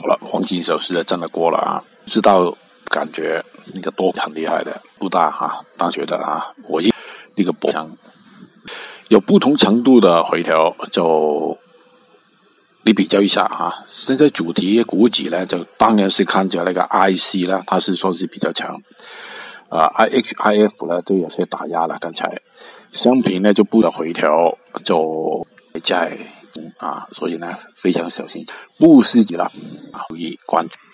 好了，黄金手是真的过了啊！知道感觉那个多很厉害的不大哈，大觉得啊，我一那个波枪有不同程度的回调，就你比较一下哈。现在主题股指呢，就当然是看着那个 IC 啦，它是说是比较强啊，IHIF 呢都有些打压了。刚才商品呢就不的回调，就在。啊，所以呢，非常小心，不失己了，注意关注。